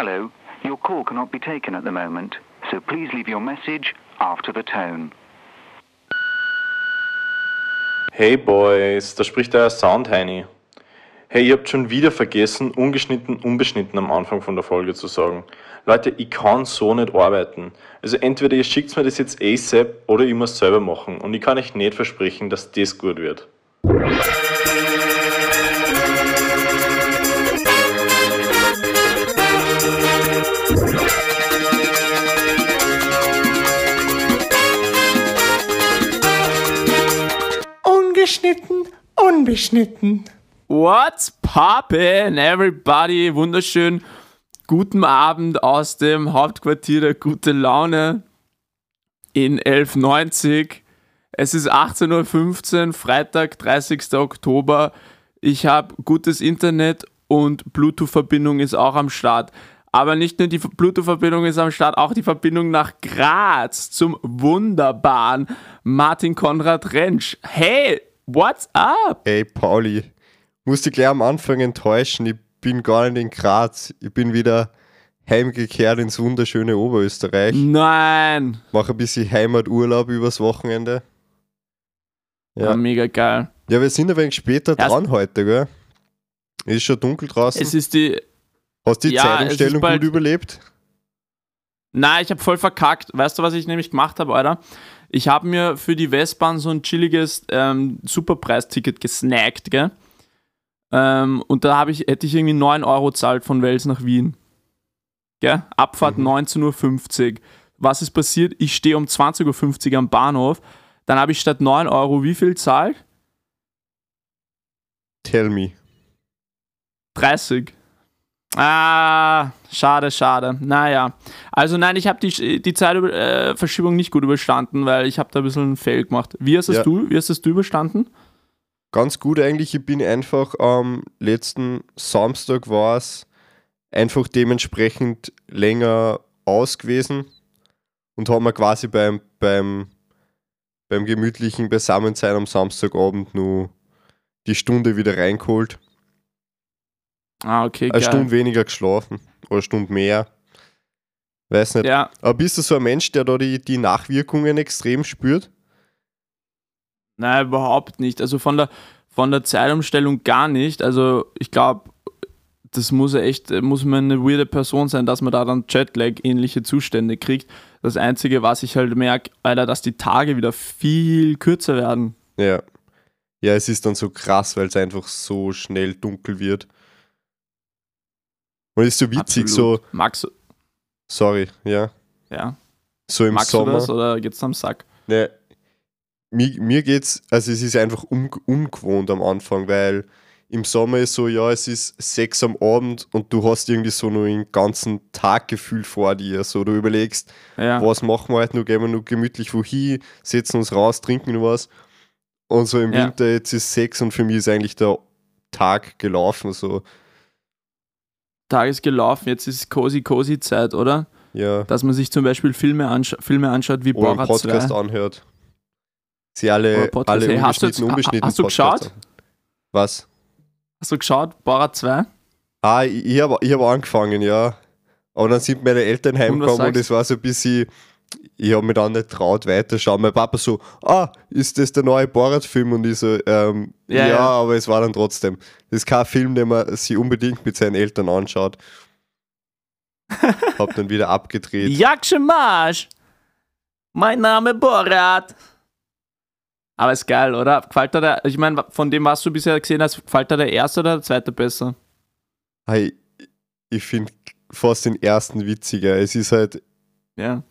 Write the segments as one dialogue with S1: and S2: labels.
S1: Hello, your call cannot be taken at the moment, so please leave your message after the tone.
S2: Hey Boys, da spricht der Soundheini. Hey, ihr habt schon wieder vergessen, ungeschnitten, unbeschnitten am Anfang von der Folge zu sagen. Leute, ich kann so nicht arbeiten. Also entweder ihr schickt mir das jetzt ASAP oder ich muss selber machen. Und ich kann euch nicht versprechen, dass das gut wird.
S3: Unbeschnitten.
S4: What's poppin', everybody? Wunderschön. Guten Abend aus dem Hauptquartier der Gute Laune in 1190. Es ist 18.15 Uhr, Freitag, 30. Oktober. Ich habe gutes Internet und Bluetooth-Verbindung ist auch am Start. Aber nicht nur die Bluetooth-Verbindung ist am Start, auch die Verbindung nach Graz zum wunderbaren Martin Konrad Rentsch. Hey, what's up?
S5: Hey Pauli, musst dich gleich am Anfang enttäuschen. Ich bin gar nicht in Graz. Ich bin wieder heimgekehrt ins wunderschöne Oberösterreich.
S4: Nein.
S5: Mache ein bisschen Heimaturlaub übers Wochenende.
S4: Ja, mega geil.
S5: Ja, wir sind ein wenig später
S4: Erst-
S5: dran heute, gell? Ist schon dunkel draußen.
S4: Es ist die.
S5: Hast du die
S4: Ja,
S5: Zeitumstellung gut überlebt?
S4: Nein, ich habe voll verkackt. Weißt du, was ich nämlich gemacht habe, Alter? Ich habe mir für die Westbahn so ein chilliges ähm, Superpreisticket gesnackt, gell? Ähm, und da ich, hätte ich irgendwie 9 Euro zahlt von Wels nach Wien. Gell? Abfahrt 19.50 Uhr. Was ist passiert? Ich stehe um 20.50 Uhr am Bahnhof. Dann habe ich statt 9 Euro wie viel zahlt?
S5: Tell me.
S4: 30. Ah, schade, schade. Naja. Also nein, ich habe die, die Zeitverschiebung nicht gut überstanden, weil ich habe da ein bisschen einen Fail gemacht. Wie hast,
S5: Ja.
S4: du, wie hast es du überstanden?
S5: Ganz gut eigentlich. Ich bin einfach am letzten Samstag war es einfach dementsprechend länger aus gewesen und haben wir quasi beim, beim, beim gemütlichen Beisammensein am Samstagabend nur die Stunde wieder reingeholt.
S4: Ah, okay,
S5: Eine
S4: geil.
S5: Stunde weniger geschlafen oder eine Stunde mehr. Weiß nicht.
S4: Ja,
S5: Aber bist du so ein Mensch, der da die, die Nachwirkungen extrem spürt?
S4: nein, überhaupt nicht. Also von der, von der Zeitumstellung gar nicht. Also ich glaube, das muss echt, muss man eine weirde Person sein, dass man da dann Jetlag-ähnliche Zustände kriegt. Das Einzige, was ich halt merke, Alter, dass die Tage wieder viel kürzer werden.
S5: Ja. Ja, es ist dann so krass, weil es einfach so schnell dunkel wird. Und ist so witzig,
S4: Absolut. Du,
S5: so, sorry, ja,
S4: ja.
S5: so im
S4: Magst du
S5: Sommer.
S4: das oder geht's am Sack?
S5: Ne, mir, mir geht's, also es ist einfach un, ungewohnt am Anfang, weil im Sommer ist so, ja, es ist sechs am Abend und du hast irgendwie so nur den ganzen Tag gefühlt vor dir. So, du überlegst,
S4: Ja.
S5: was machen wir heute noch, gehen wir noch gemütlich wohin, setzen uns raus, trinken noch was. Und so im
S4: Ja.
S5: Winter, jetzt ist sechs und für mich ist eigentlich der Tag gelaufen. So,
S4: Tag ist gelaufen, jetzt ist cozy cozy Zeit, oder?
S5: ja.
S4: Dass man sich zum Beispiel Filme, anscha Filme anschaut wie
S5: Oder
S4: Borat
S5: Podcast
S4: 2.
S5: anhört. Sie alle,
S4: Podcast.
S5: alle
S4: Hey, hast du
S5: ungeschnitten,
S4: jetzt-
S5: unbeschnitten
S4: hast du
S5: Podcasts
S4: geschaut?
S5: an. Was?
S4: Hast du geschaut? Borat 2?
S5: Ah, ich, ich habe ich hab angefangen, ja. Aber dann sind meine Eltern
S4: Und
S5: heimgekommen und
S4: sagst
S5: es war so ein bisschen, ich habe mich dann nicht traut weiterschauen. Mein Papa so, ah, ist das der neue Borat-Film? Und ich so, ähm,
S4: Ja,
S5: ja,
S4: ja.
S5: aber es war dann trotzdem. Das ist kein Film, den man sich unbedingt mit seinen Eltern anschaut. hab dann wieder abgedreht.
S4: Jakschemasch! Mein Name Borat! Aber ist geil, oder? Gefällt dir der, ich meine, von dem, was du bisher gesehen hast, gefällt dir der erste oder der zweite besser?
S5: Hey, ich finde fast den ersten witziger. Es ist halt,
S4: Ja.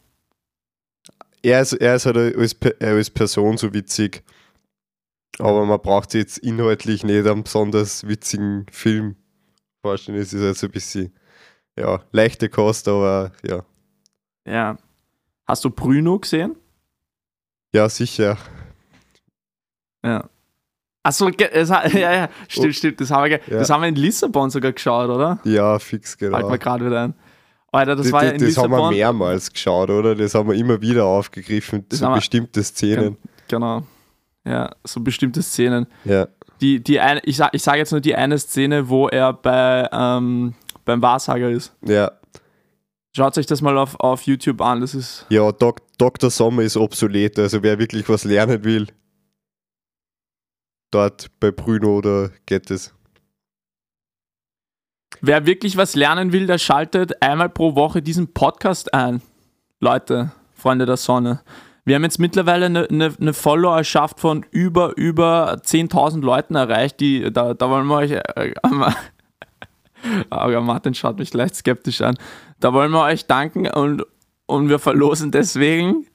S5: Er ist, er ist halt als, äh, als Person so witzig, aber man braucht jetzt inhaltlich nicht einen besonders witzigen Film vorstellen. Es ist halt so ein bisschen, ja, leichte Kost, aber ja,
S4: Ja. Hast du Bruno gesehen?
S5: ja, sicher.
S4: Ja. Achso, ja, ja, stimmt,
S5: Oh.
S4: stimmt. Das haben, wir,
S5: Ja.
S4: das haben wir in Lissabon sogar geschaut, oder?
S5: Ja, fix, genau.
S4: mir gerade wieder ein. Alter, das
S5: Das,
S4: war ja in
S5: das haben wir
S4: Lissabon.
S5: mehrmals geschaut, oder? Das haben wir immer wieder aufgegriffen,
S4: Das
S5: so bestimmte Szenen.
S4: Genau. Ja, so bestimmte Szenen.
S5: Ja,
S4: Die, die eine, ich sage ich sag jetzt nur die eine Szene, wo er bei, ähm, beim Wahrsager ist.
S5: Ja,
S4: Schaut euch das mal auf, auf YouTube an, das ist.
S5: ja Dok Dr. Sommer ist obsolet, also wer wirklich was lernen will, dort bei Bruno oder geht es.
S4: Wer wirklich was lernen will, der schaltet einmal pro Woche diesen Podcast ein. Leute, Freunde der Sonne. Wir haben jetzt mittlerweile eine, eine, eine Followerschaft von über, über 10.000 Leuten erreicht, die, da, da wollen wir euch, äh, aber Martin schaut mich leicht skeptisch an, da wollen wir euch danken und, und wir verlosen deswegen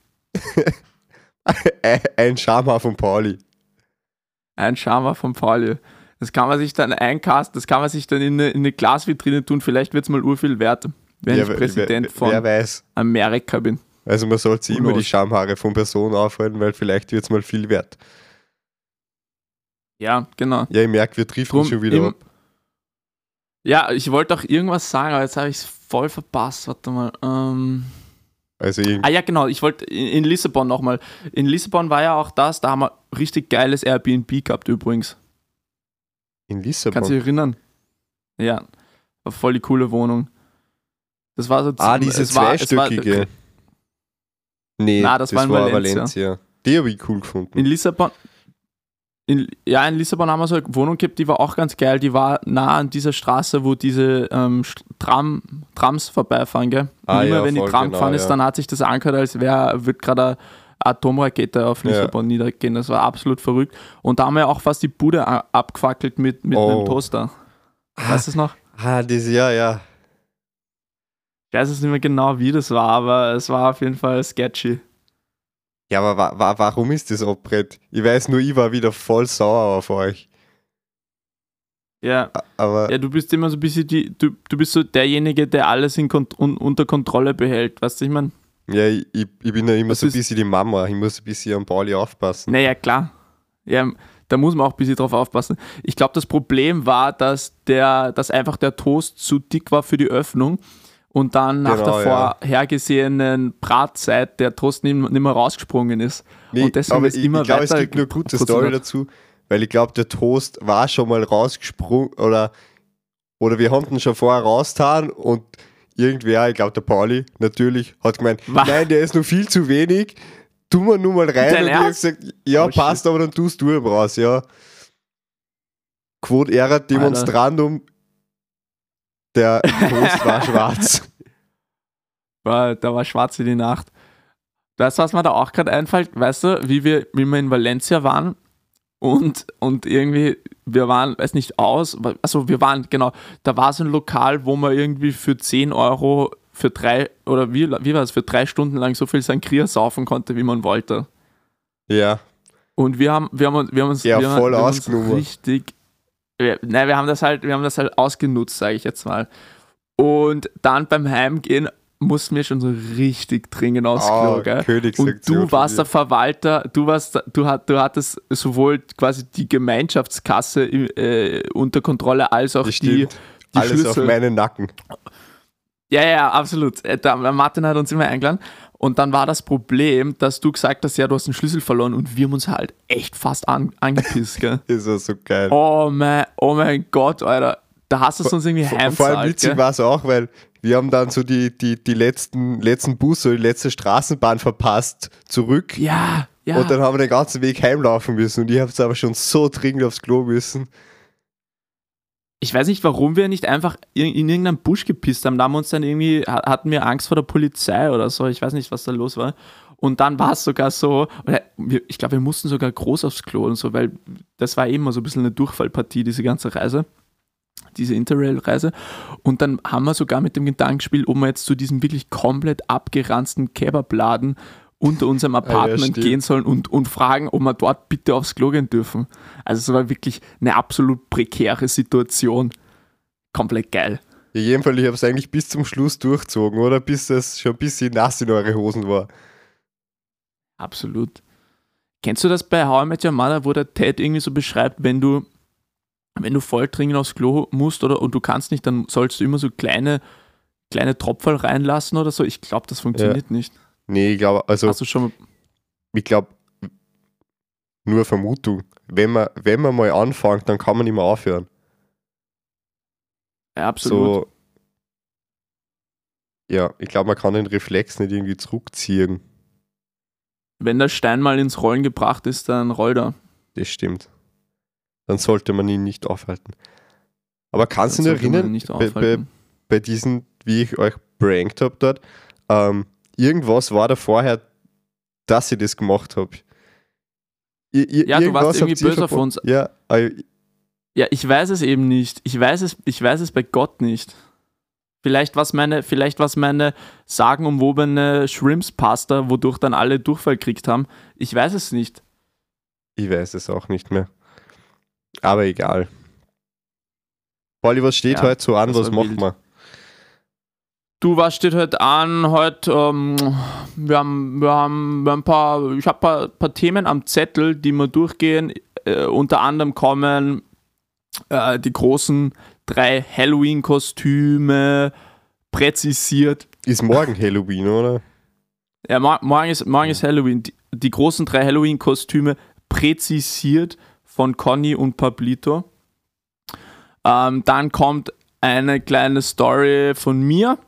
S5: Ein Schamhaar von Pauli.
S4: ein Schama von Pauli. Das kann man sich dann eincasten, das kann man sich dann in eine, in eine Glasvitrine tun, vielleicht wird es mal urviel wert, wenn
S5: Ja,
S4: ich
S5: wer-
S4: Präsident
S5: wer,
S4: von
S5: wer weiß.
S4: Amerika bin.
S5: Also man sollte sich immer die? Schamhaare von Personen aufhalten, weil vielleicht wird es mal viel wert.
S4: Ja, genau.
S5: Ja, ich merke, wir driften schon wieder
S4: im-
S5: ab.
S4: Ja, ich wollte auch irgendwas sagen, aber jetzt habe ich es voll verpasst. Warte mal. Ähm,
S5: Also
S4: ah ja, genau. Ich wollte in, in Lissabon nochmal. In Lissabon war ja auch das, da haben wir richtig geiles Airbnb gehabt übrigens.
S5: In
S4: Kannst du
S5: Lissabon.
S4: dich erinnern? Ja, war voll die coole Wohnung. Das war so
S5: Ah,
S4: es
S5: diese
S4: war- es war-
S5: zweistöckige. nee,
S4: Na, das war in Valencia.
S5: Valencia. Die habe ich cool gefunden.
S4: In Lissabon. In, ja, in Lissabon haben wir so eine Wohnung gehabt, die war auch ganz geil. Die war nah an dieser Straße, wo diese ähm, Tram, Trams vorbeifahren, gell?
S5: Ah,
S4: immer
S5: ja,
S4: wenn die Tram
S5: genau,
S4: gefahren ist,
S5: ja.
S4: dann hat sich das angehört, als wäre, wird gerade eine Atomrakete auf
S5: Ja.
S4: Lissabon niedergehen. Das war absolut verrückt. Und da haben wir auch fast die Bude abgefackelt mit, mit
S5: Oh.
S4: einem Toaster. Weißt du es noch?
S5: Ah, das ja, ja.
S4: Ich weiß jetzt nicht mehr genau, wie das war, aber es war auf jeden Fall sketchy.
S5: Ja, aber wa wa warum ist das abbrett? Ich weiß nur, ich war wieder voll sauer auf euch.
S4: Ja,
S5: Aber
S4: ja, du bist immer so ein bisschen die, du, du bist so derjenige, der alles in Kont un unter Kontrolle behält. Weißt du, ich meine?
S5: Ja, ich, ich ich bin ja immer
S4: Das
S5: so ein bisschen die Mama. Ich muss ein bisschen am Pauli aufpassen.
S4: Naja, klar. Ja, da muss man auch ein bisschen drauf aufpassen. Ich glaube, das Problem war, dass, der, dass einfach der Toast zu dick war für die Öffnung und dann nach
S5: Genau,
S4: der vorhergesehenen Bratzeit der Toast nicht, nicht mehr rausgesprungen ist.
S5: Nee,
S4: und deswegen
S5: aber
S4: ist
S5: ich,
S4: immer
S5: ich glaube, es
S4: weiter
S5: gibt nur eine gute Story dazu, weil ich glaube, der Toast war schon mal rausgesprungen oder, oder wir haben ihn schon vorher rausgetan und irgendwer, ich glaube der Pauli natürlich, hat gemeint,
S4: Was?
S5: nein, der ist noch viel zu wenig, tu mal nur mal rein
S4: Dein
S5: und ich habe gesagt, ja,
S4: Oh,
S5: passt, aber dann tust du ihm raus, ja. Quod erat demonstrandum, der Toast war schwarz.
S4: War, da war schwarz wie die Nacht. Weißt du, was mir da auch gerade einfällt? Weißt du, wie wir, wie wir in Valencia waren und, und irgendwie, wir waren, weiß nicht, aus, also wir waren, genau, da war so ein Lokal, wo man irgendwie für 10 Euro für drei, oder wie, wie war es, für drei Stunden lang so viel Sangria saufen konnte, wie man wollte.
S5: Ja,
S4: Und wir haben, wir haben, uns- wir haben uns,
S5: Ja,
S4: wir haben,
S5: voll
S4: wir haben uns
S5: ausgenommen.
S4: richtig, wir, nein, wir haben das halt, wir haben das halt ausgenutzt, sage ich jetzt mal. Und dann beim Heimgehen mussten wir schon so richtig dringend aufs Klo, gell?
S5: Königssektion
S4: Und du warst der Verwalter, du warst, du, hat, du hattest sowohl quasi die Gemeinschaftskasse äh, unter Kontrolle als auch
S5: das
S4: die, die
S5: Alles
S4: Schlüssel.
S5: auf meinen Nacken.
S4: Ja, ja, absolut. Äh, Da, Martin hat uns immer eingeladen. Und dann war das Problem, dass du gesagt hast, ja, du hast den Schlüssel verloren und wir haben uns halt echt fast an, angepisst, gell?
S5: Ist ja so geil.
S4: Oh mein, oh mein Gott, Alter. Da hast du es uns irgendwie
S5: Vor, vor allem
S4: heimzahlt,
S5: witzig
S4: gell?
S5: war es auch, weil wir haben dann so die, die, die letzten, letzten Bus oder die letzte Straßenbahn verpasst zurück.
S4: Ja, ja.
S5: Und dann haben wir den ganzen Weg heimlaufen müssen. Und ich habe es aber schon so dringend aufs Klo müssen.
S4: ich weiß nicht, warum wir nicht einfach in, in irgendeinen Busch gepisst haben. Da haben wir uns dann irgendwie, ha- hatten wir Angst vor der Polizei oder so. Ich weiß nicht, was da los war. Und dann war es sogar so, ich glaube, wir mussten sogar groß aufs Klo und so, weil das war eben so ein bisschen eine Durchfallpartie, diese ganze Reise, diese Interrail-Reise. Und dann haben wir sogar mit dem Gedanken gespielt, ob wir jetzt zu diesem wirklich komplett abgeranzten Kebabladen unter unserem Apartment
S5: stimmt.
S4: gehen sollen und, und fragen, ob wir dort bitte aufs Klo gehen dürfen. Also es war wirklich eine absolut prekäre Situation. Komplett geil.
S5: Ja, jedenfalls, ich habe es eigentlich bis zum Schluss durchzogen, oder? Bis es schon ein bisschen nass in eure Hosen war.
S4: Absolut. Kennst du das bei How I Met Your Mother, wo der Ted irgendwie so beschreibt, wenn du, wenn du voll dringend aufs Klo musst oder und du kannst nicht, dann sollst du immer so kleine, kleine Tropferl reinlassen oder so? Ich glaube, das funktioniert nicht.
S5: Nee, ich glaube, also,
S4: Hast du schon
S5: ich glaube, nur Vermutung. Wenn man, wenn man mal anfängt, dann kann man nicht mehr aufhören.
S4: Ja, absolut.
S5: So, ja, ich glaube, man kann den Reflex nicht irgendwie zurückziehen.
S4: Wenn der Stein mal ins Rollen gebracht ist, dann rollt er.
S5: Das stimmt. Dann sollte man ihn nicht aufhalten. Aber kannst du dich erinnern, bei, bei, bei diesen, wie ich euch prankt habe dort, ähm, irgendwas war da vorher, dass ich das gemacht habe.
S4: Ja, du warst irgendwie böse auf uns.
S5: Ja, äh,
S4: Ja, ich weiß es eben nicht. Ich weiß es, ich weiß es bei Gott nicht. Vielleicht was meine, vielleicht was meine sagenumwobene Shrimps-Pasta, wodurch dann alle Durchfall gekriegt haben. Ich weiß es nicht.
S5: ich weiß es auch nicht mehr. Aber egal. Polly, was steht
S4: Ja,
S5: heute so an? Was machen wir?
S4: Du, was steht heute an? Heute, ähm, wir haben, wir haben, wir haben ein paar, ich habe ein paar, paar Themen am Zettel, die wir durchgehen. Äh, unter anderem kommen äh, die großen drei Halloween-Kostüme präzisiert.
S5: Ist morgen Halloween, oder?
S4: Ja, mor morgen ist, morgen ist Halloween. Die, die großen drei Halloween-Kostüme präzisiert von Conny und Pablito. Ähm, dann kommt eine kleine Story von mir.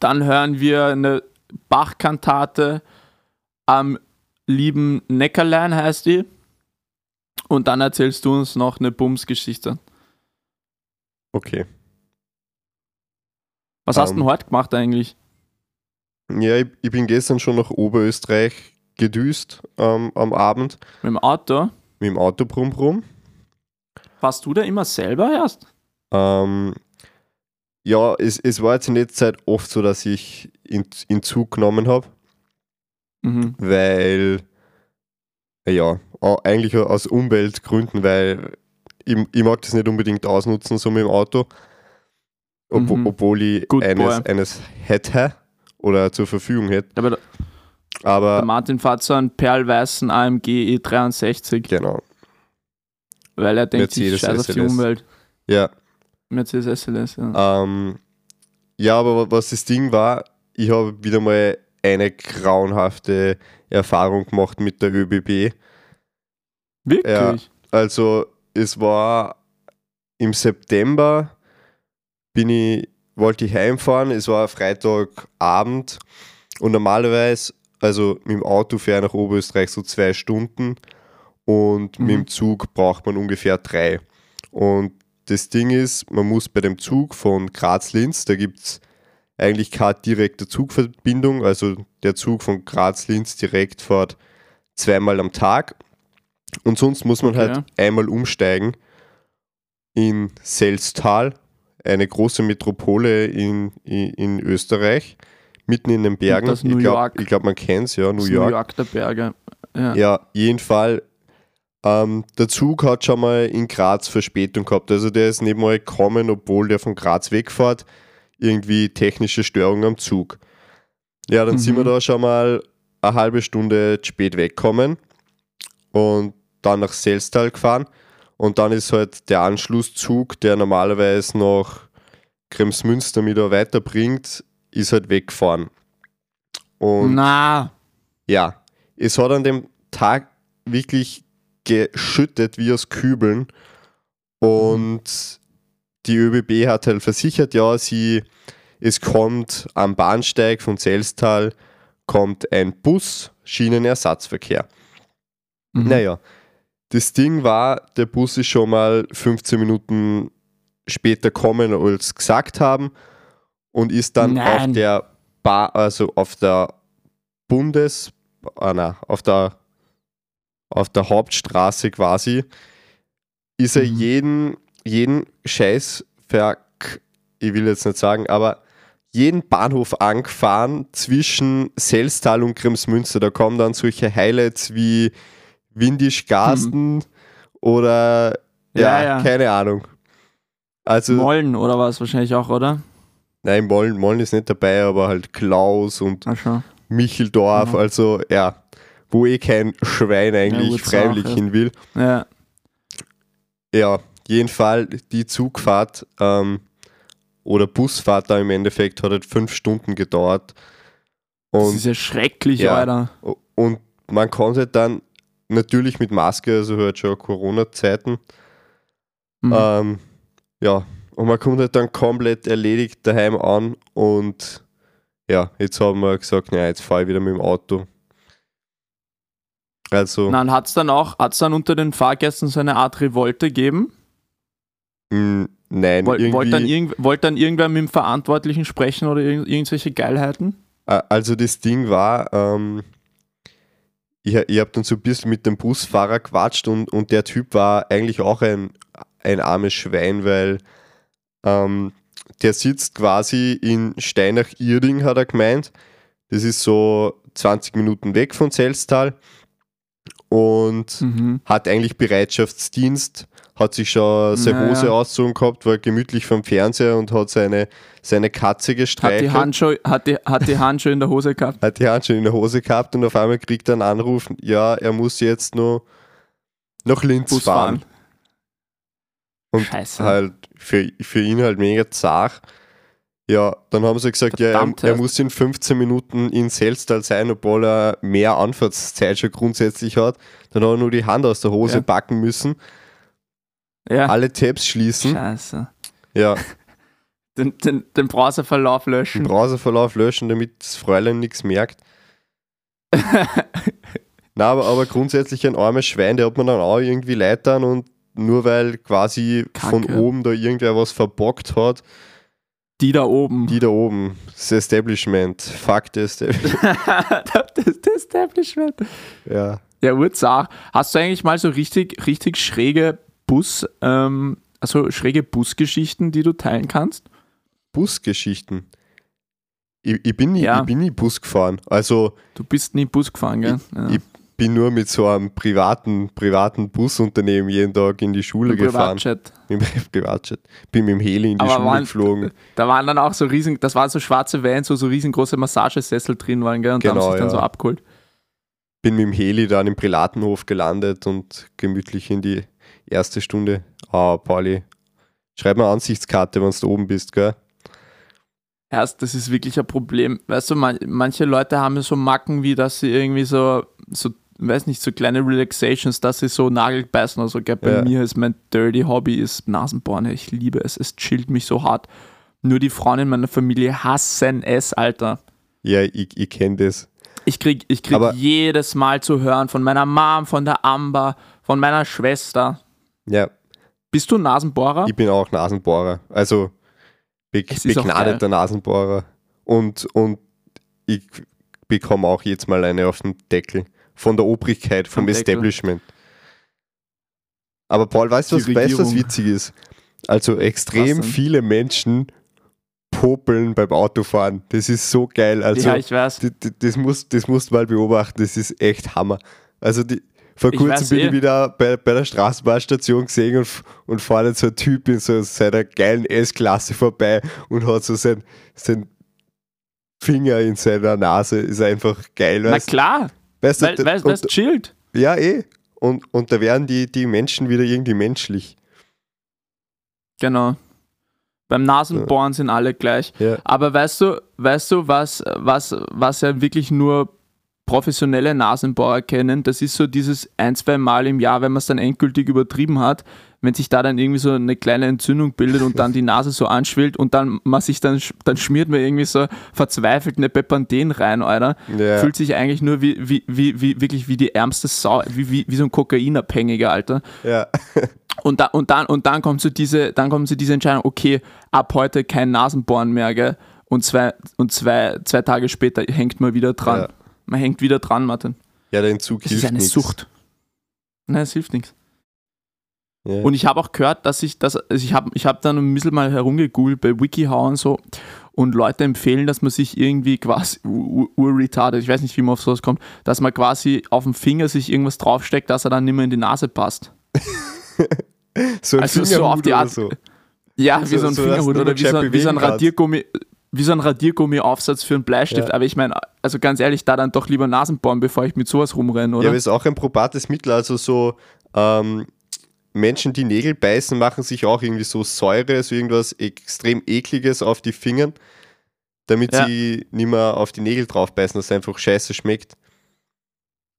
S4: Dann hören wir eine Bach-Kantate am lieben Neckarlein, heißt die. Und dann erzählst du uns noch eine Bums-Geschichte.
S5: Okay.
S4: Was hast du
S5: Ähm.
S4: denn heute gemacht eigentlich?
S5: Ja, ich, ich bin gestern schon nach Oberösterreich gedüst ähm, am Abend
S4: Mit dem Auto?
S5: Mit dem Auto brumm brumm.
S4: Warst du da immer selber erst?
S5: Ähm, ja, es, es war jetzt in letzter Zeit oft so, dass ich in, in Zug genommen habe,
S4: Mhm.
S5: weil, ja, eigentlich aus Umweltgründen, weil ich, ich mag das nicht unbedingt ausnutzen, so mit dem Auto, ob,
S4: Mhm.
S5: obwohl ich
S4: Good
S5: eines,
S4: boy.
S5: eines hätte oder zur Verfügung hätte.
S4: Aber der,
S5: Aber
S4: der Martin fährt so einen perlweißen AMG E63,
S5: genau,
S4: weil er denkt,
S5: Mercedes
S4: ich scheiß auf die. Umwelt.
S5: ja.
S4: Mercedes SLS, ja.
S5: Ähm, ja, aber was das Ding war, ich habe wieder mal eine grauenhafte Erfahrung gemacht mit der ÖBB.
S4: Wirklich?
S5: Also es war im September, bin ich, wollte ich heimfahren, es war Freitagabend und normalerweise, also mit dem Auto fähre ich nach Oberösterreich so zwei Stunden und mit
S4: Mhm.
S5: dem Zug braucht man ungefähr drei. Und das Ding ist, man muss bei dem Zug von Graz-Linz, da gibt es eigentlich keine direkte Zugverbindung, also der Zug von Graz-Linz direkt fährt zweimal am Tag und sonst muss man
S4: Okay.
S5: halt einmal umsteigen in Selztal, eine große Metropole in, in, in Österreich, mitten in den Bergen.
S4: das New
S5: ich glaube, glaub, man kennt es, ja, New
S4: Das
S5: York.
S4: New York der Berge. Ja.
S5: Ja, jeden Fall. Ähm, der Zug hat schon mal in Graz Verspätung gehabt. Also der ist nicht mal gekommen, obwohl der von Graz wegfährt. Irgendwie technische Störung am Zug. Ja, dann sind wir
S4: Mhm.
S5: da schon mal eine halbe Stunde spät weggekommen und dann nach Selstal gefahren. Und dann ist halt der Anschlusszug, der normalerweise nach Kremsmünster wieder weiterbringt, ist halt weggefahren. Und
S4: Na,
S5: ja, es hat an dem Tag wirklich geschüttet wie aus Kübeln und die ÖBB hat halt versichert, ja, sie, es kommt am Bahnsteig von Selstal kommt ein Bus, Schienenersatzverkehr.
S4: mhm.
S5: Naja, das Ding war, der Bus ist schon mal 15 Minuten später kommen, als gesagt haben und ist dann
S4: Nein.
S5: auf der ba also auf der Bundes, ah, na, auf der auf der Hauptstraße quasi, ist er
S4: Mhm.
S5: jeden, jeden Scheiß verk, ich will jetzt nicht sagen, aber jeden Bahnhof angefahren zwischen Selstal und Kremsmünster. Da kommen dann solche Highlights wie Windisch-Garsten oder ja,
S4: Ja, ja.
S5: keine Ahnung. Also,
S4: Mollen oder was wahrscheinlich auch, oder?
S5: Nein, Mollen, Mollen ist nicht dabei, aber halt Klaus und
S4: schon.
S5: Micheldorf,
S4: Mhm.
S5: also ja, wo eh kein Schwein eigentlich
S4: so
S5: freiwillig
S4: auch, ja.
S5: hin will.
S4: Ja.
S5: Ja, jeden Fall die Zugfahrt ähm, oder Busfahrt da im Endeffekt hat halt fünf Stunden gedauert.
S4: Das
S5: Und,
S4: ist ja schrecklich,
S5: Ja.
S4: Alter.
S5: und man konnte dann natürlich mit Maske, also halt schon Corona-Zeiten,
S4: Mhm.
S5: ähm, ja, und man kommt halt dann komplett erledigt daheim an und ja, jetzt haben wir gesagt, naja, jetzt fahre ich wieder mit dem Auto. Also,
S4: Nein, hat es dann auch, hat's dann unter den Fahrgästen so eine Art Revolte gegeben?
S5: mh, nein,
S4: Woll-
S5: irgendwie,
S4: Wollte dann, irgend, wollt dann irgendwer mit dem Verantwortlichen sprechen oder irgend, irgendwelche Geilheiten?
S5: also das Ding war, ähm, ich, ich habe dann so ein bisschen mit dem Busfahrer quatscht und, und der Typ war eigentlich auch ein, ein armes Schwein, weil ähm, der sitzt quasi in Steinach-Irding, hat er gemeint. Das ist so 20 Minuten weg von Zelstal und
S4: Mhm.
S5: hat eigentlich Bereitschaftsdienst, hat sich schon seine
S4: Naja.
S5: Hose ausgezogen gehabt, war gemütlich vom Fernseher und hat seine, seine Katze
S4: Hat,
S5: gestreichelt.
S4: die Handschuhe, hat, die, hat die Handschuhe in der Hose gehabt?
S5: hat die Handschuhe in der Hose gehabt und auf einmal kriegt er einen Anruf, ja, er muss jetzt noch nach Linz fahren.
S4: fahren.
S5: Und
S4: Scheiße.
S5: halt für, für ihn halt mega zart. Ja, dann haben sie gesagt, ja, er, er muss in 15 Minuten in Selstal sein, obwohl er mehr Anfahrtszeit schon grundsätzlich hat. Dann hat er nur die Hand aus der Hose
S4: Ja.
S5: packen müssen,
S4: Ja.
S5: alle Tabs schließen.
S4: Scheiße.
S5: Ja,
S4: Den, den, den Browserverlauf
S5: den
S4: löschen.
S5: Browserverlauf löschen, damit das Fräulein nichts merkt. Na, aber, aber grundsätzlich ein armes Schwein, der hat man dann auch irgendwie leid an und nur weil quasi von
S4: Kacke.
S5: oben da irgendwer was verbockt hat,
S4: Die da oben.
S5: die da oben, das Establishment, fuck das Establishment.
S4: das das Establishment.
S5: ja.
S4: Ja, Urzach. Hast du eigentlich mal so richtig, richtig schräge Bus, ähm, also schräge Busgeschichten, die du teilen kannst?
S5: Busgeschichten. Ich, ich, bin nie,
S4: Ja.
S5: ich bin nie Bus gefahren. Also
S4: Du bist nie Bus gefahren, gell? Ja.
S5: ich bin nur mit so einem privaten, privaten Busunternehmen jeden Tag in die Schule
S4: Im
S5: gefahren.
S4: Privatjet.
S5: Dem Privatjet. Bin mit dem Heli in die
S4: Aber
S5: Schule
S4: waren-
S5: geflogen.
S4: Da waren dann auch so riesen, das waren so schwarze Vans, wo so riesengroße Massagesessel drin waren, gell? Und da haben
S5: Genau,
S4: sie sich dann
S5: ja.
S4: so abgeholt.
S5: bin mit dem Heli dann im Prälatenhof gelandet und gemütlich in die erste Stunde. Ah, Pauli, schreib mal Ansichtskarte, wenn du oben bist, gell?
S4: Erst, das ist wirklich ein Problem. Weißt du, man, manche Leute haben ja so Macken, wie dass sie irgendwie so, so, weiß nicht, so kleine Relaxations, dass sie so Nagel beißen oder so. Gell? Bei
S5: Ja.
S4: mir ist mein Dirty Hobby ist Nasenbohren. Ich liebe es. Es chillt mich so hart. Nur die Frauen in meiner Familie hassen es, Alter.
S5: Ja, ich, ich kenne das.
S4: Ich krieg, ich krieg
S5: Aber-
S4: jedes Mal zu hören von meiner Mom, von der Amber, von meiner Schwester.
S5: Ja,
S4: Bist du ein Nasenbohrer?
S5: ich bin auch Nasenbohrer. Also be begnadeter Nasenbohrer. Und, und ich bekomme auch jetzt mal eine auf den Deckel. Von der Obrigkeit, vom. Establishment. Aber Paul, weißt du, was,
S4: Regierung.
S5: witzig ist? Also extrem viele Menschen popeln beim Autofahren. Das ist so geil. Also,
S4: ja, ich weiß.
S5: das, das, musst, das musst du mal beobachten, das ist echt Hammer. Also die, vor kurzem bin
S4: eh.
S5: ich wieder bei, bei der Straßenbahnstation gesehen und, und vorne so ein Typ in so seiner geilen S-Klasse vorbei und hat so sein, sein Finger in seiner Nase. Ist einfach geil.
S4: Na
S5: Weißt,
S4: klar,
S5: weißt, du,
S4: weil, weil,
S5: und-
S4: weil es chillt.
S5: ja, eh. Und, und da werden die, die Menschen wieder irgendwie menschlich.
S4: Genau. Beim Nasenbohren sind alle gleich.
S5: Ja.
S4: Aber weißt du, weißt du, was, was, was ja wirklich nur professionelle Nasenbohrer kennen, das ist so dieses ein, zwei Mal im Jahr, wenn man es dann endgültig übertrieben hat, wenn sich da dann irgendwie so eine kleine Entzündung bildet und dann die Nase so anschwillt und dann man sich dann, dann schmiert man irgendwie so verzweifelt eine Pepanthen rein, Alter.
S5: Ja.
S4: Fühlt sich eigentlich nur wie, wie, wie, wie wirklich wie die ärmste Sau, wie, wie, wie so ein Kokainabhängiger, Alter.
S5: ja.
S4: Und, da, und, dann, und dann kommt so diese, dann kommt so diese Entscheidung, okay, ab heute kein Nasenbohren mehr, gell? Und zwei, und zwei, zwei Tage später hängt man wieder dran.
S5: Ja.
S4: Man hängt wieder dran, Martin.
S5: ja, der Entzug
S4: Das
S5: hilft
S4: ist eine
S5: nix.
S4: Sucht. Nein, es hilft nichts.
S5: Ja.
S4: Und ich habe auch gehört, dass ich das, also ich habe ich hab dann ein bisschen mal herumgegoogelt bei WikiHow und so und Leute empfehlen, dass man sich irgendwie quasi ur- urretarded, ich weiß nicht, wie man auf sowas kommt, dass man quasi auf dem Finger sich irgendwas draufsteckt, dass er dann nicht mehr in die Nase passt.
S5: so ein
S4: also so auf die
S5: Fingerhut
S4: Art-
S5: so.
S4: Ja, wie
S5: So-
S4: so ein
S5: so,
S4: Fingerhut oder wie so, wie so ein. Radiergummi, wie so ein Radiergummi-Aufsatz für einen Bleistift.
S5: Ja.
S4: Aber ich meine, also ganz ehrlich, da dann doch lieber Nasenbohren, bevor ich mit sowas rumrenne,
S5: Ja,
S4: oder?
S5: aber ist auch ein probates Mittel. Also so ähm, Menschen, die Nägel beißen, machen sich auch irgendwie so Säure, so irgendwas extrem ekliges auf die Fingern, damit
S4: Ja.
S5: sie nicht mehr auf die Nägel drauf beißen, dass es einfach scheiße schmeckt.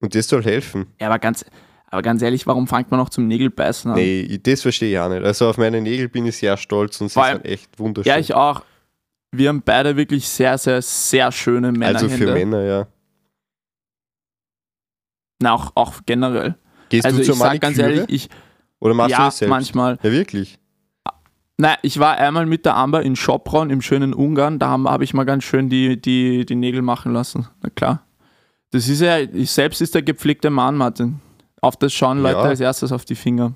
S5: Und das soll helfen.
S4: Ja, aber ganz, Aber ganz ehrlich, warum fängt man noch zum Nägelbeißen an?
S5: Nee, das verstehe ich auch nicht. Also auf meine Nägel bin ich sehr stolz und sie
S4: allem-
S5: sind echt wunderschön.
S4: Ja, ich auch. Wir haben beide wirklich sehr, sehr, sehr schöne Männerhände.
S5: also für Männer, ja.
S4: Na, auch, auch generell.
S5: Gehst
S4: also
S5: du zur
S4: ich sag ganz
S5: Maniküre?
S4: ehrlich, ich,
S5: Oder machst du
S4: ja,
S5: das selbst?
S4: manchmal.
S5: Ja, wirklich.
S4: Nein, ich war einmal mit der Amber in Schopron im schönen Ungarn. Da habe hab ich mal ganz schön die, die, die Nägel machen lassen. Na klar. Das ist ja, ich selbst ist der gepflegte Mann, Martin. Auf das schauen Leute
S5: Ja.
S4: als erstes auf die Finger.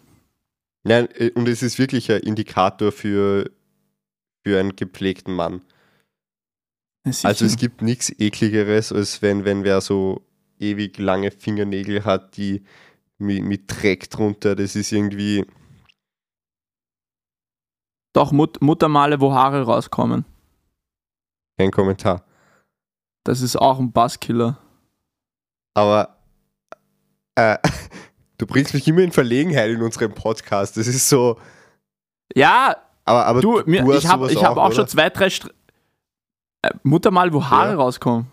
S5: Nein, äh, und es ist wirklich ein Indikator für, für einen gepflegten Mann.
S4: Ja.
S5: Also es gibt nichts ekligeres, als wenn, wenn wer so ewig lange Fingernägel hat, die mit, mit Dreck drunter. Das ist irgendwie.
S4: Doch Mut, Muttermale, wo Haare rauskommen.
S5: Kein Kommentar.
S4: Das ist auch ein Basskiller.
S5: Aber äh, du bringst mich immer in Verlegenheit in unserem Podcast. Das ist so.
S4: Ja,
S5: Aber, aber
S4: du, mir,
S5: hast
S4: ich habe hab auch,
S5: oder?
S4: schon zwei, drei Str äh, Muttermal, wo Haare
S5: Ja.
S4: rauskommen.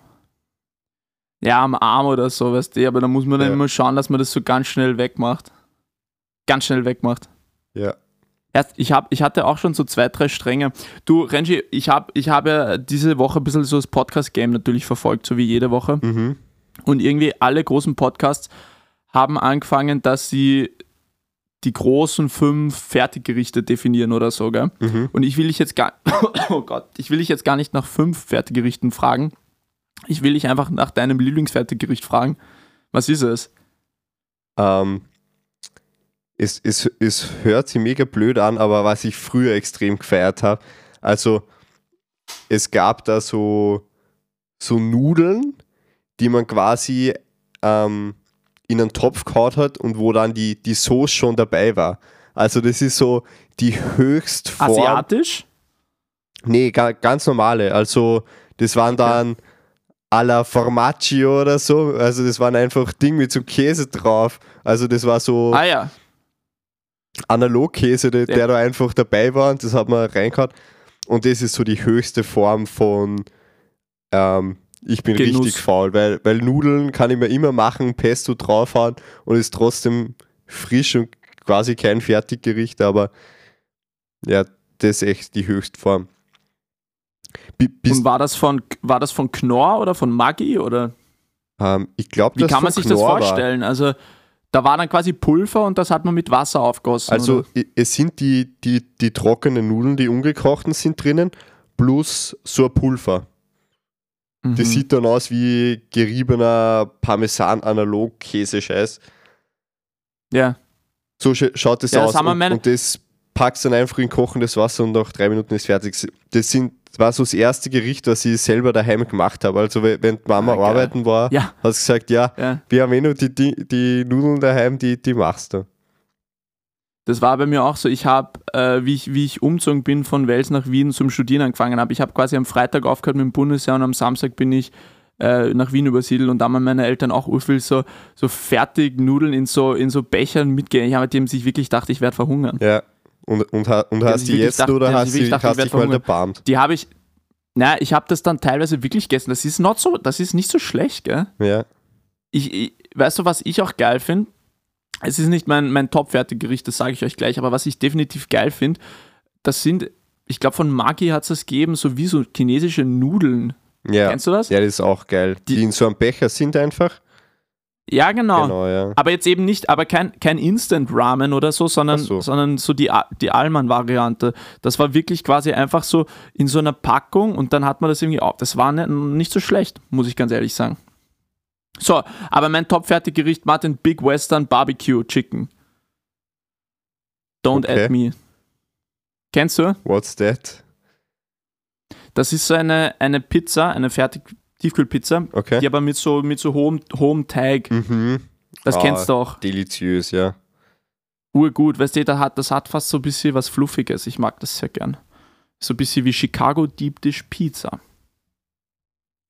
S4: Ja, am Arm oder so, weißt du, aber da muss man dann
S5: Ja.
S4: immer schauen, dass man das so ganz schnell wegmacht. Ganz schnell wegmacht.
S5: Ja.
S4: Erst, ich, hab, ich hatte auch schon so zwei, drei Stränge. Du, Renji, ich habe ich hab ja diese Woche ein bisschen so das Podcast-Game natürlich verfolgt, so wie jede Woche.
S5: Mhm.
S4: Und irgendwie alle großen Podcasts haben angefangen, dass sie die großen fünf Fertiggerichte definieren oder so, gell?
S5: Mhm.
S4: Und ich will dich jetzt gar, oh Gott, ich will dich jetzt gar nicht nach fünf Fertiggerichten fragen. Ich will dich einfach nach deinem Lieblingsfertiggericht fragen. Was ist es?
S5: Ähm, es, es, es hört sich mega blöd an, aber was ich früher extrem gefeiert habe, also es gab da so, so Nudeln, die man quasi ähm, in einen Topf gehauen hat und wo dann die, die Sauce schon dabei war. Also das ist so die Höchstform.
S4: Asiatisch?
S5: Nee, ga, ganz normale. Also das waren dann alla Formaggio oder so. Also das waren einfach Ding mit so Käse drauf. Also das war so
S4: Ah ja.
S5: Analogkäse, der,
S4: Ja.
S5: der da einfach dabei war und das hat man reingehauen. Und das ist so die höchste Form von ähm, ich bin
S4: Genuss.
S5: richtig faul, weil, weil Nudeln kann ich mir immer machen, Pesto draufhauen und ist trotzdem frisch und quasi kein Fertiggericht, aber ja, das ist echt die Höchstform. Bis,
S4: Und war das von war das von Knorr oder von Maggi oder
S5: ähm, ich glaube,
S4: wie kann man sich das vorstellen? Also da war dann quasi Pulver und das hat man mit Wasser aufgossen.
S5: Also
S4: oder?
S5: es sind die, die, die trockenen Nudeln, die ungekochten sind drinnen, plus so ein Pulver. Das
S4: Mhm.
S5: sieht dann aus wie geriebener Parmesan-Analog-Käse-Scheiß.
S4: ja.
S5: So sch schaut es
S4: Ja, das
S5: aus.
S4: wir
S5: und, und das packst dann einfach in kochendes Wasser und nach drei Minuten ist fertig. Das sind, war so das erste Gericht, was ich selber daheim gemacht habe. Also we- wenn die Mama
S4: Ah,
S5: arbeiten war,
S4: Ja.
S5: hat sie gesagt, ja,
S4: ja.
S5: wir haben eh nur die, die, die Nudeln daheim, die, die machst du.
S4: Das war bei mir auch so. Ich habe, äh, wie, ich, wie ich umgezogen bin von Wels nach Wien zum Studieren angefangen habe, ich habe quasi am Freitag aufgehört mit dem Bundesjahr und am Samstag bin ich äh, nach Wien übersiedelt und da haben meine Eltern auch urviel so, so fertig Nudeln in so, in so Bechern mitgegeben. Ich habe dem sich wirklich gedacht, ich werde verhungern.
S5: Ja. Und, und, und hast die jetzt
S4: dachte-
S5: oder hast,
S4: ich wirklich dachte,
S5: hast
S4: werd
S5: dich mal erbarmt?
S4: Die habe ich, naja, ich habe das dann teilweise wirklich gegessen. Das ist not so, das ist nicht so schlecht, gell?
S5: Ja.
S4: ich, ich, weißt du, was ich auch geil finde? Es ist nicht mein, mein Top-Fertiggericht, das sage ich euch gleich, aber was ich definitiv geil finde, das sind, ich glaube, von Magi hat es das gegeben, so wie so chinesische Nudeln.
S5: Ja.
S4: Kennst du das?
S5: ja, das ist auch geil. Die,
S4: Die-
S5: in so einem Becher sind einfach.
S4: Ja, genau.
S5: Genau, ja.
S4: Aber jetzt eben nicht, aber kein, kein Instant-Ramen oder so, sondern
S5: so.
S4: sondern so die, die Allmann-Variante. Das war wirklich quasi einfach so in so einer Packung und dann hat man das irgendwie auch. Das war nicht, nicht so schlecht, muss ich ganz ehrlich sagen. So, aber mein Top-Fertiggericht, Martin, Big Western Barbecue Chicken. Don't
S5: Okay.
S4: add me. Kennst du?
S5: What's that?
S4: Das ist so eine, eine Pizza, eine fertig Tiefkühlpizza,
S5: Okay.
S4: die aber mit so, mit so hohem, hohem Teig.
S5: Mhm.
S4: Das
S5: Ah.
S4: kennst du auch.
S5: Deliziös, ja.
S4: urgut, weißt du, das hat, das hat fast so ein bisschen was Fluffiges. Ich mag das sehr gern. So ein bisschen wie Chicago Deep Dish Pizza.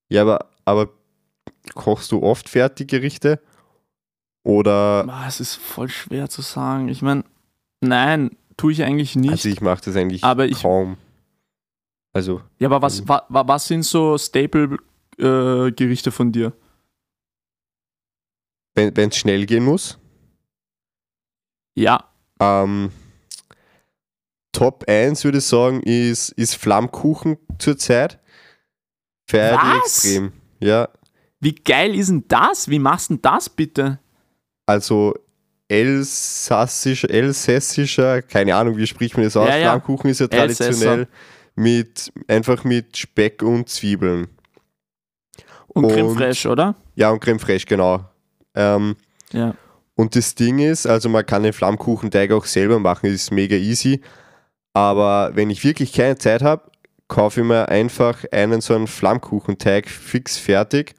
S5: Ja, aber, aber kochst du oft Fertiggerichte? Oder.
S4: Ah, es ist voll schwer zu sagen. Ich meine, nein, tue ich eigentlich nicht.
S5: Also ich mache das eigentlich
S4: Aber ich-
S5: kaum. Also,
S4: ja, aber was, wa, wa, was sind so Staple-Gerichte von dir?
S5: wenn es schnell gehen muss,
S4: Ja.
S5: Ähm, Top 1 würde ich sagen, ist, ist Flammkuchen zurzeit. Feier ich extrem. Ja,
S4: Wie geil ist denn das? Wie machst du denn das bitte?
S5: also elsassischer, elsässischer, keine Ahnung, wie spricht man das aus?
S4: Ja, ja.
S5: Flammkuchen ist ja
S4: Elsässer.
S5: traditionell mit, einfach mit Speck und Zwiebeln.
S4: Und, Creme
S5: Und-
S4: Fraiche, oder?
S5: Ja, und Creme Fraiche, genau. Ähm,
S4: Ja.
S5: Und das Ding ist, also man kann den Flammkuchenteig auch selber machen, ist mega easy. Aber wenn ich wirklich keine Zeit habe, kaufe ich mir einfach einen so einen Flammkuchenteig fix fertig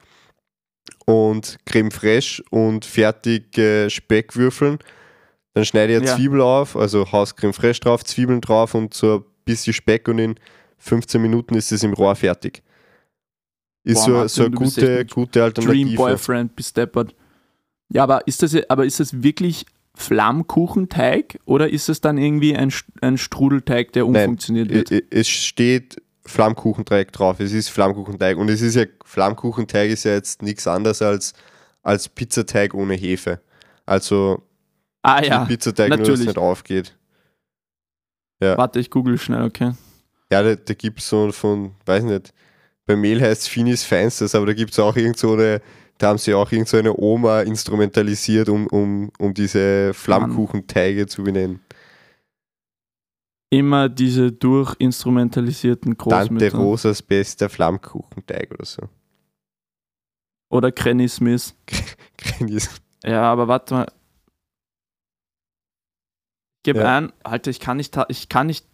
S5: und Creme fraiche und fertige Speckwürfeln. Dann schneide ich eine
S4: Ja.
S5: Zwiebel auf, also Haus Creme fraiche drauf, Zwiebeln drauf und so ein bisschen Speck und in 15 Minuten ist es im Rohr fertig. Ist
S4: Boah,
S5: so, eine gute, gute
S4: Dream
S5: Alternative.
S4: Boyfriend bis deppert. Ja, aber ist das, aber ist das wirklich Flammkuchenteig oder ist es dann irgendwie ein, ein Strudelteig, der
S5: Nein,
S4: umfunktioniert wird?
S5: I- i- Es steht Flammkuchenteig drauf. Es ist Flammkuchenteig. Und es ist ja, Flammkuchenteig ist ja jetzt nichts anderes als, als Pizzateig ohne Hefe. Also
S4: ah
S5: ja,
S4: ja,
S5: Pizzateig nur, dass es
S4: natürlich.
S5: nicht aufgeht.
S4: warte, ich google schnell, okay.
S5: Ja, da, da gibt es so von, weiß nicht, bei Mehl heißt Finis Feinstes, aber da gibt es auch irgend so eine, da haben sie auch irgend so eine Oma instrumentalisiert, um, um, um diese Flammkuchenteige zu benennen.
S4: Immer diese durchinstrumentalisierten
S5: Tante
S4: Großmütter.
S5: Rosas bester Flammkuchenteig oder so.
S4: Oder Granny Smith. Ja, aber warte mal. Gib
S5: Ja.
S4: ein, Alter, ich kann nicht, ich kann nicht,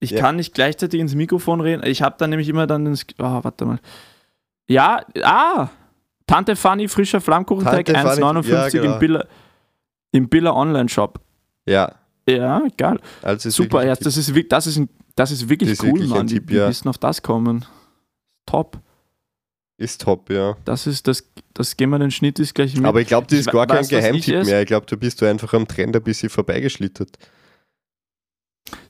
S4: ich
S5: Ja.
S4: kann nicht gleichzeitig ins Mikrofon reden. Ich habe dann nämlich immer dann den, Sk- oh, warte mal. Ja, ah, Tante Fanny frischer Flammkuchenteig
S5: Tante Fanny,
S4: 1,59
S5: ja, genau.
S4: im Billa, im Billa Online Shop.
S5: Ja,
S4: Ja, geil.
S5: also ist
S4: Super, ja, das ist, das ist, das ist wirklich
S5: Das ist
S4: cool,
S5: wirklich
S4: Mann.
S5: Tipp, ja.
S4: wie bist du auf das kommen? Top.
S5: Ist top, ja.
S4: Das ist, das, das gehen wir den Schnitt ist gleich mit.
S5: Aber ich glaube, das
S4: Ich
S5: ist gar
S4: we-
S5: kein
S4: ich
S5: Geheimtipp mehr. Ich glaube, du bist du einfach am Trend ein bisschen vorbeigeschlittert.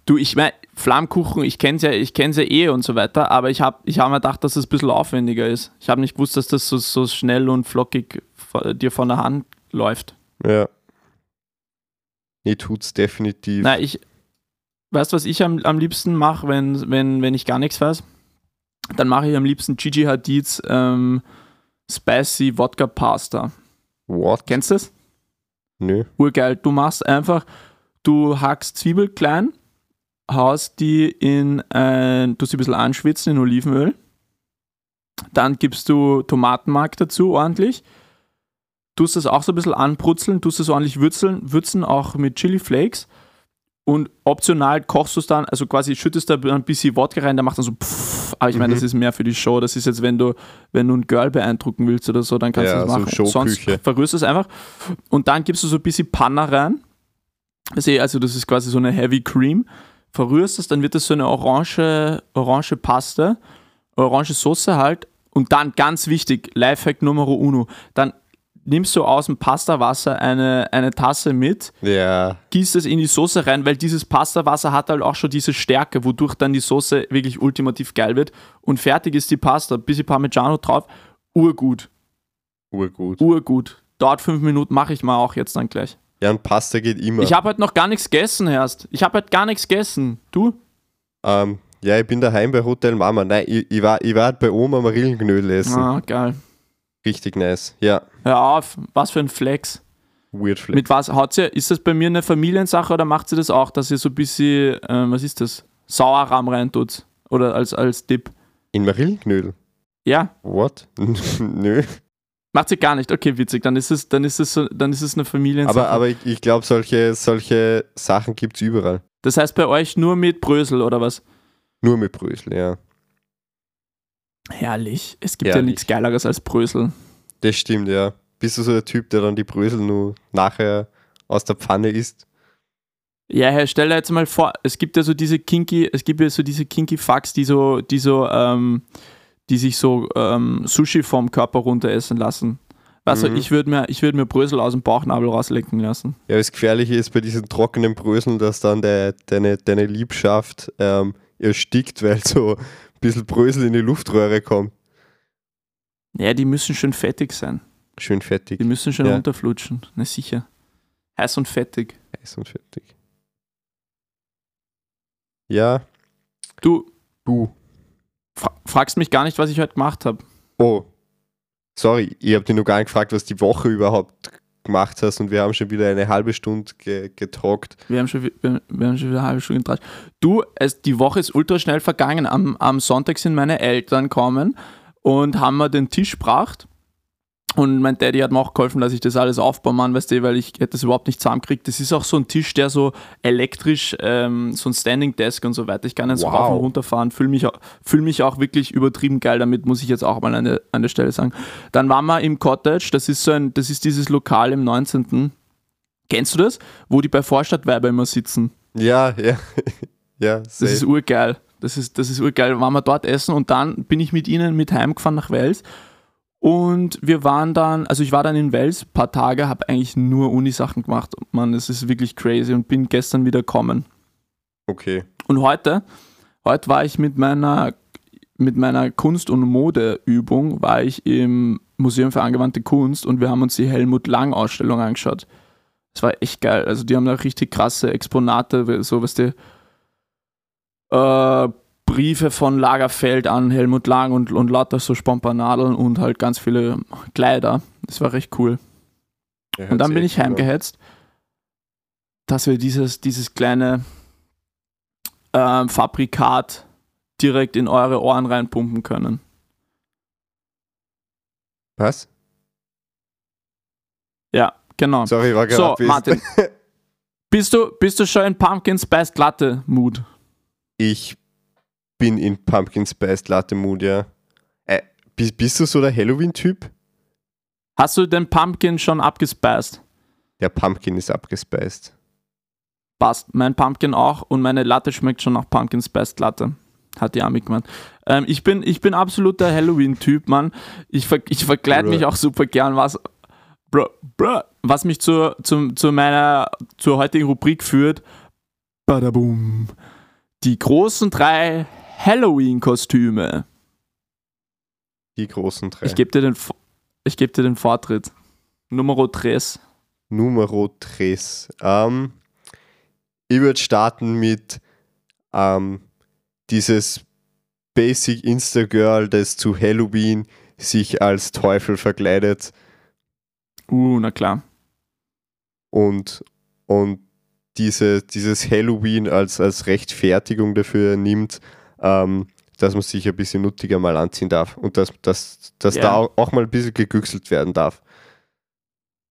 S4: Du, ich meine, Flammkuchen, ich kenne es ja, ich kenn's ja eh und so weiter, aber ich habe ich hab mir gedacht, dass es ein bisschen aufwendiger ist. Ich habe nicht gewusst, dass das so, so schnell und flockig dir von der Hand läuft.
S5: Ja. Nee, tut's definitiv.
S4: Nein, ich, weißt du, was ich am, am liebsten mache, wenn, wenn, wenn ich gar nichts weiß? Dann mache ich am liebsten Gigi Hadids ähm, Spicy Wodka Pasta.
S5: What?
S4: Kennst du das?
S5: Nö.
S4: urgeil. Du machst einfach, du hackst Zwiebel klein, haust die in ein, tust sie ein bisschen anschwitzen in Olivenöl. Dann gibst du Tomatenmark dazu ordentlich. Tust das auch so ein bisschen anbrutzeln, tust es ordentlich würzeln, würzen auch mit Chili Flakes. Und optional kochst du es dann, also quasi schüttest da ein bisschen Wodka rein, der macht dann so pfff. Aber ich meine,
S5: Mhm.
S4: das ist mehr für die Show. Das ist jetzt, wenn du, wenn du ein Girl beeindrucken willst oder so, dann kannst
S5: Ja,
S4: du das
S5: so
S4: machen.
S5: Showküche.
S4: Sonst verrührst du es einfach. Und dann gibst du so ein bisschen Panna rein. Also das ist quasi so eine Heavy Cream. Verrührst es, dann wird das so eine orange, orange Paste, orange Soße halt. Und dann ganz wichtig, Lifehack Numero uno. Dann nimmst du aus dem Pastawasser eine, eine Tasse mit,
S5: Ja.
S4: gießt es in die Soße rein, weil dieses Pastawasser hat halt auch schon diese Stärke, wodurch dann die Soße wirklich ultimativ geil wird. Und fertig ist die Pasta. Bisschen Parmigiano drauf. Urgut.
S5: Urgut.
S4: Urgut. Dauert fünf Minuten, mache ich mal auch jetzt dann gleich.
S5: Ja, und Pasta geht immer.
S4: Ich habe halt noch gar nichts gegessen, Herst. Ich habe halt gar nichts gegessen. Du?
S5: ähm, ja, ich bin daheim bei Hotel Mama. Nein, ich, ich, war, ich war halt bei Oma Marillenknödel essen.
S4: Ah, geil.
S5: Richtig nice. Ja,
S4: Hör auf, was für ein Flex.
S5: weird flex.
S4: Mit was hat sie, ist das bei mir eine Familiensache oder macht sie das auch, dass ihr so ein bisschen, ähm, was ist das? Sauerrahm reintut? Oder als, als Dip?
S5: In Marillenknödel?
S4: Ja,
S5: What? Nö.
S4: Macht sie gar nicht. Okay, witzig. Dann ist es, dann ist es, so, dann ist es eine Familiensache.
S5: Aber, aber ich, ich glaube, solche, solche Sachen gibt es überall.
S4: das heißt bei euch nur mit Brösel oder was?
S5: Nur mit Brösel, ja.
S4: Herrlich. Es gibt ja
S5: Herrlich.
S4: nichts Geileres als Brösel.
S5: Das stimmt, ja. Bist du so der Typ, der dann die Brösel nur nachher aus der Pfanne isst?
S4: Ja, Herr, stell dir jetzt mal vor, es gibt ja so diese kinky, es gibt ja so diese kinky Fucks, die so, die so, ähm, die sich so ähm, Sushi vom Körper runter essen lassen. Weißt
S5: Mhm.
S4: ich würde mir, ich würd mir Brösel aus dem Bauchnabel rauslecken lassen.
S5: Ja, das Gefährliche ist bei diesen trockenen Bröseln, dass dann de, deine, deine Liebschaft ähm, erstickt, weil so ein bisschen Brösel in die Luftröhre kommt.
S4: Ja, die müssen schön fettig sein.
S5: Schön fettig.
S4: Die müssen schon
S5: Ja.
S4: runterflutschen. Na sicher. Heiß und fettig.
S5: Heiß und fertig. Ja,
S4: Du
S5: du.
S4: Fra fragst mich gar nicht, was ich heute gemacht habe.
S5: Oh, sorry, ich habe dich noch gar nicht gefragt, was die Woche überhaupt gemacht hast und wir haben schon wieder eine halbe Stunde ge getrockt.
S4: Wir haben schon, wi- wir, wir haben schon wieder eine halbe Stunde getratscht. Du, es, die Woche ist ultra schnell vergangen. Am, am Sonntag sind meine Eltern gekommen und haben mir den Tisch gebracht. Und mein Daddy hat mir auch geholfen, dass ich das alles aufbauen kann, weißt du, weil ich hätte das überhaupt nicht zusammengekriegt. Das ist auch so ein Tisch, der so elektrisch, ähm, so ein Standing Desk und so weiter. Ich kann jetzt
S5: Wow.
S4: rauf und runter fahren, fühle mich, fühl mich auch wirklich übertrieben geil damit, muss ich jetzt auch mal an der, an der Stelle sagen. Dann waren wir im Cottage, das ist so ein, das ist dieses Lokal im 19. Kennst du das? Wo die bei Vorstadtweiber immer sitzen.
S5: Ja, ja, ja,
S4: Das ist urgeil. Das ist, das ist urgeil. Waren wir dort essen und dann bin ich mit ihnen mit heimgefahren nach Wels. Und wir waren dann, also ich war dann in Wels ein paar Tage, habe eigentlich nur Uni-Sachen gemacht. Mann, das ist wirklich crazy und bin gestern wieder gekommen.
S5: okay.
S4: Und heute, heute war ich mit meiner, mit meiner Kunst- und Modeübung, war ich im Museum für angewandte Kunst und wir haben uns die Helmut Lang-Ausstellung angeschaut. Das war echt geil. Also die haben da richtig krasse Exponate, so was die äh, Briefe von Lagerfeld an Helmut Lang und, und lauter so Spompanadeln und halt ganz viele Kleider. Das war recht cool.
S5: Ja,
S4: Und dann bin ich heimgehetzt, dass wir dieses, dieses kleine ähm, Fabrikat direkt in eure Ohren reinpumpen können.
S5: Was?
S4: Ja, genau.
S5: Sorry, war
S4: So,
S5: gerade
S4: Martin. Bist du, bist du schon in Pumpkin Spice Latte Mood?
S5: Ich bin in Pumpkin Spice Latte Mood, ja. Äh, bist, bist du so der Halloween-Typ?
S4: Hast du den Pumpkin schon abgespeist?
S5: Der Pumpkin ist abgespeist.
S4: Passt. Mein Pumpkin auch und meine Latte schmeckt schon nach Pumpkin Spice Latte. Hat die Ami gemeint. Ähm, ich, bin, ich bin absolut der Halloween-Typ, Mann. Ich, ver ich verkleide mich auch super gern, was, bro, bro, was mich zu, zu, zu meiner zur heutigen Rubrik führt. Badaboom. Die großen drei Halloween-Kostüme.
S5: Die großen drei.
S4: Ich gebe dir, den ich geb dir den Vortritt. Numero 3.
S5: Numero 3. Ähm, ich würde starten mit ähm, dieses Basic Insta-Girl, das zu Halloween sich als Teufel verkleidet
S4: Uh, na klar.
S5: und, und diese, dieses Halloween als, als Rechtfertigung dafür nimmt, ähm, dass man sich ein bisschen nuttiger mal anziehen darf und dass, dass, dass
S4: Ja.
S5: da auch, mal ein bisschen gegüchselt werden darf.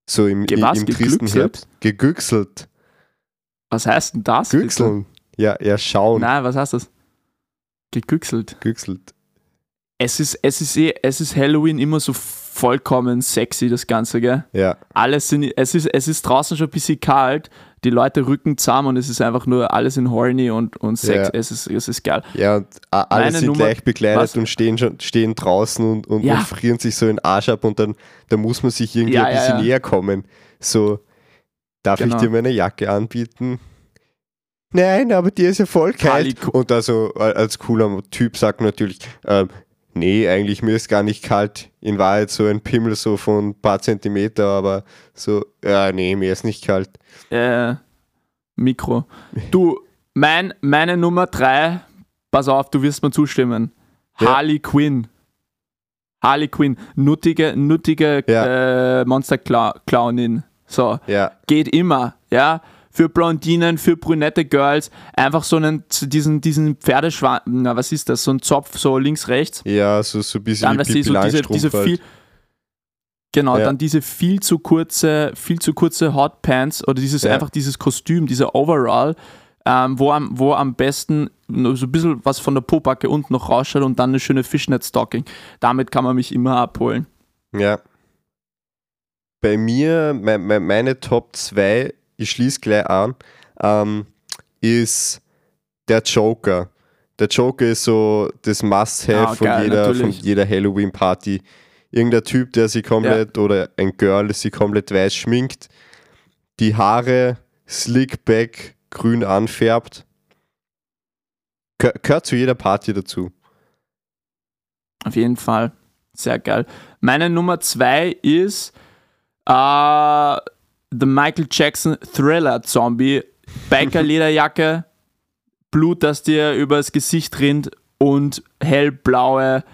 S5: So im,
S4: Ge- was?
S5: im tristen? Herbst. Gegüchselt.
S4: Was heißt denn das?
S5: Güchseln. Ja, ja, schauen.
S4: Nein, was heißt das? Gegüchselt.
S5: Güchselt.
S4: Es ist, es ist eh, es ist Halloween immer so vollkommen sexy, das Ganze, gell?
S5: Ja,
S4: Alles sind, es ist, es ist draußen schon ein bisschen kalt, die Leute rücken zusammen und es ist einfach nur alles in horny und, und Sex.
S5: Ja.
S4: Es, ist, es ist geil.
S5: ja, und alle
S4: Meine
S5: sind
S4: Nummer-
S5: gleich bekleidet
S4: was?
S5: und stehen, schon, stehen draußen und, und,
S4: Ja.
S5: und frieren sich so in den Arsch ab und dann da muss man sich irgendwie
S4: Ja,
S5: ein bisschen näher kommen. So, darf
S4: Genau.
S5: ich dir meine Jacke anbieten? Nein, aber die ist ja voll kalt. Und also als cooler Typ sagt man natürlich, ähm, nee, eigentlich mir ist gar nicht kalt. In Wahrheit so ein Pimmel so von ein paar Zentimeter, aber so, ja, nee, mir ist nicht kalt.
S4: Äh, Mikro. Du, mein, meine Nummer drei, pass auf, du wirst mir zustimmen.
S5: Ja.
S4: Harley Quinn. Harley Quinn, nuttige, nuttige äh, Monster-Clownin. So,
S5: Ja,
S4: geht immer, ja. Für Blondinen, für brünette Girls, einfach so einen, diesen, diesen Pferdeschwanz, na, was ist das? So ein Zopf, so links, rechts.
S5: ja, so, so ein bisschen
S4: Dann,
S5: wie
S4: so diese, diese
S5: halt.
S4: viel, genau,
S5: Ja.
S4: dann diese viel zu kurze, viel zu kurze Hot Pants oder dieses,
S5: Ja.
S4: einfach dieses Kostüm, dieser Overall, ähm, wo, am, wo am besten so ein bisschen was von der Popacke unten noch rausschaut und dann eine schöne Fishnet-Stocking. Damit kann man mich immer abholen.
S5: Ja. Bei mir, me, me, meine Top 2, ich schließe gleich an, ähm, ist der Joker. Der Joker ist so das Must-Have
S4: Ah,
S5: von,
S4: geil,
S5: jeder, von jeder Halloween-Party. Irgendein Typ, der sich komplett, oder ein Girl, das sich komplett weiß schminkt, die Haare slick back grün anfärbt. Gehör- Gehört zu jeder Party dazu.
S4: Auf jeden Fall. Sehr geil. Meine Nummer zwei ist, äh, The Michael Jackson Thriller Zombie, Biker-Lederjacke, Blut, das dir übers Gesicht rinnt und hellblaue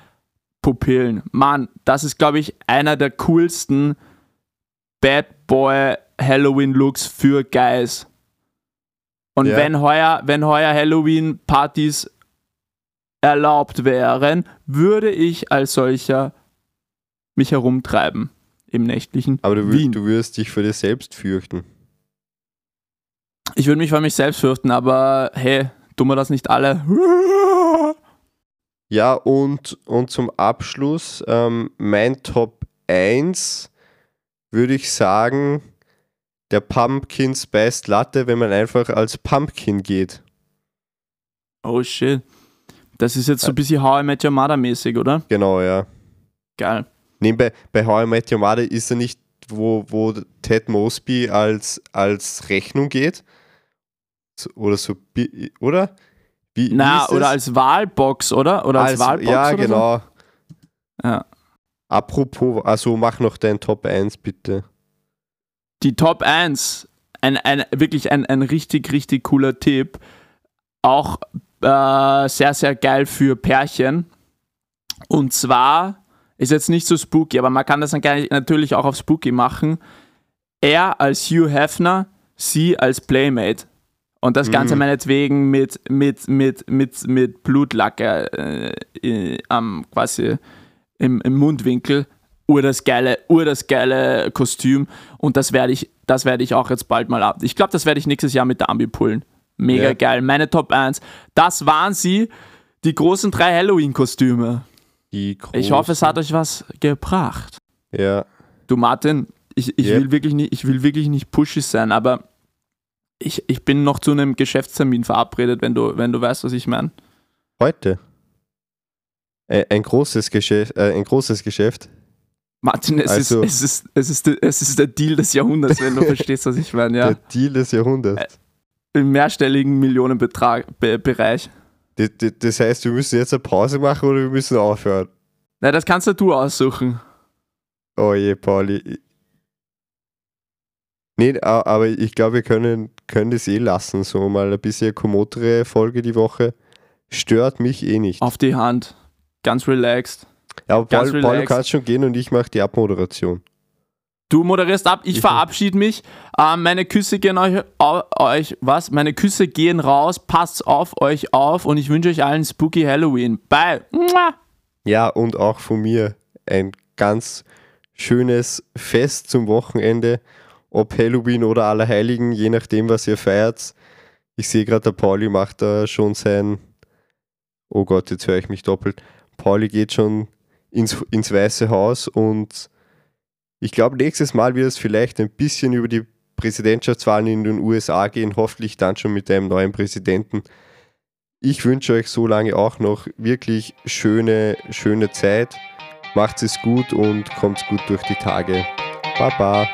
S4: Pupillen. Mann, das ist, glaube ich, einer der coolsten Bad Boy Halloween-Looks für Guys. Und
S5: Ja.
S4: wenn heuer, wenn heuer Halloween-Partys erlaubt wären, würde ich als solcher mich herumtreiben im nächtlichen
S5: Aber du,
S4: Wien.
S5: du wirst dich vor dir selbst fürchten.
S4: Ich würde mich vor mich selbst fürchten, aber hey, tun wir das nicht alle?
S5: Ja, und, und zum Abschluss ähm, mein Top 1 würde ich sagen, der Pumpkin Spiced Latte, wenn man einfach als Pumpkin geht.
S4: Oh shit. Das ist jetzt so ein bisschen How I Met Your Mother mäßig, oder?
S5: Genau, ja.
S4: Geil.
S5: Nebenbei, bei How I Met Your Mother ist er nicht, wo, wo Ted Mosby als, als Rechnung geht. So, oder so, oder? Wie, wie
S4: Na,
S5: ist
S4: oder als Wahlbox, oder? Oder als, Wahlbox?
S5: Ja, genau.
S4: So? Ja.
S5: Apropos, also mach noch dein Top 1 bitte.
S4: Die Top 1, ein, ein, wirklich ein, ein richtig, richtig cooler Tipp. Auch äh, sehr, sehr geil für Pärchen. Und zwar ist jetzt nicht so spooky, aber man kann das natürlich auch auf spooky machen. Er als Hugh Hefner, sie als Playmate. Und das Ganze
S5: Mhm.
S4: meinetwegen mit, mit, mit, mit, mit Blutlacke äh, äh, am quasi im, im Mundwinkel. Ur das geile, ur das geile Kostüm. Und das werde ich, das werde ich auch jetzt bald mal ab. Ich glaube, das werde ich nächstes Jahr mit der Ambi pullen. Mega
S5: Ja.
S4: geil. Meine Top 1. Das waren sie, die großen drei Halloween-Kostüme.
S5: Die
S4: Ich hoffe, es
S5: großen-
S4: hat euch was gebracht.
S5: Ja,
S4: Du Martin, ich, ich,
S5: Yep.
S4: will, wirklich nicht, ich will wirklich nicht pushy sein, aber ich, ich bin noch zu einem Geschäftstermin verabredet, wenn du, wenn du weißt, was ich meine.
S5: heute. Ein, großes Geschäft, äh, ein großes Geschäft.
S4: Martin, es,
S5: Also-
S4: ist, es, ist, es, ist, der- es ist der Deal des Jahrhunderts, wenn du verstehst, was ich meine. Ja.
S5: Der Deal des Jahrhunderts.
S4: Im mehrstelligen Millionenbetrag Be
S5: Das heißt, wir müssen jetzt eine Pause machen oder wir müssen aufhören.
S4: Na, das kannst du aussuchen.
S5: Oh je, Pauli. Nee, aber ich glaube, wir können, können das eh lassen. So mal ein bisschen kommotere Folge die Woche. Stört mich eh nicht.
S4: Auf die Hand. Ganz relaxed.
S5: Ja, aber
S4: ganz
S5: Paul, Paul, du
S4: relaxed.
S5: kannst schon gehen und ich mache die Abmoderation.
S4: Du moderierst ab, ich
S5: Ich-
S4: verabschiede mich. Ähm, meine Küsse gehen euch, euch, was? Meine Küsse gehen raus. Passt auf euch auf und ich wünsche euch allen Spooky Halloween. Bye.
S5: Ja, und auch von mir ein ganz schönes Fest zum Wochenende. Ob Halloween oder Allerheiligen, je nachdem, was ihr feiert. Ich sehe gerade, der Pauli macht da schon sein. Oh Gott, jetzt höre ich mich doppelt. Pauli geht schon ins, ins Weiße Haus und ich glaube, nächstes Mal wird es vielleicht ein bisschen über die Präsidentschaftswahlen in den USA gehen, hoffentlich dann schon mit einem neuen Präsidenten. Ich wünsche euch so lange auch noch wirklich schöne, schöne Zeit. Macht es gut und kommt gut durch die Tage. Baba.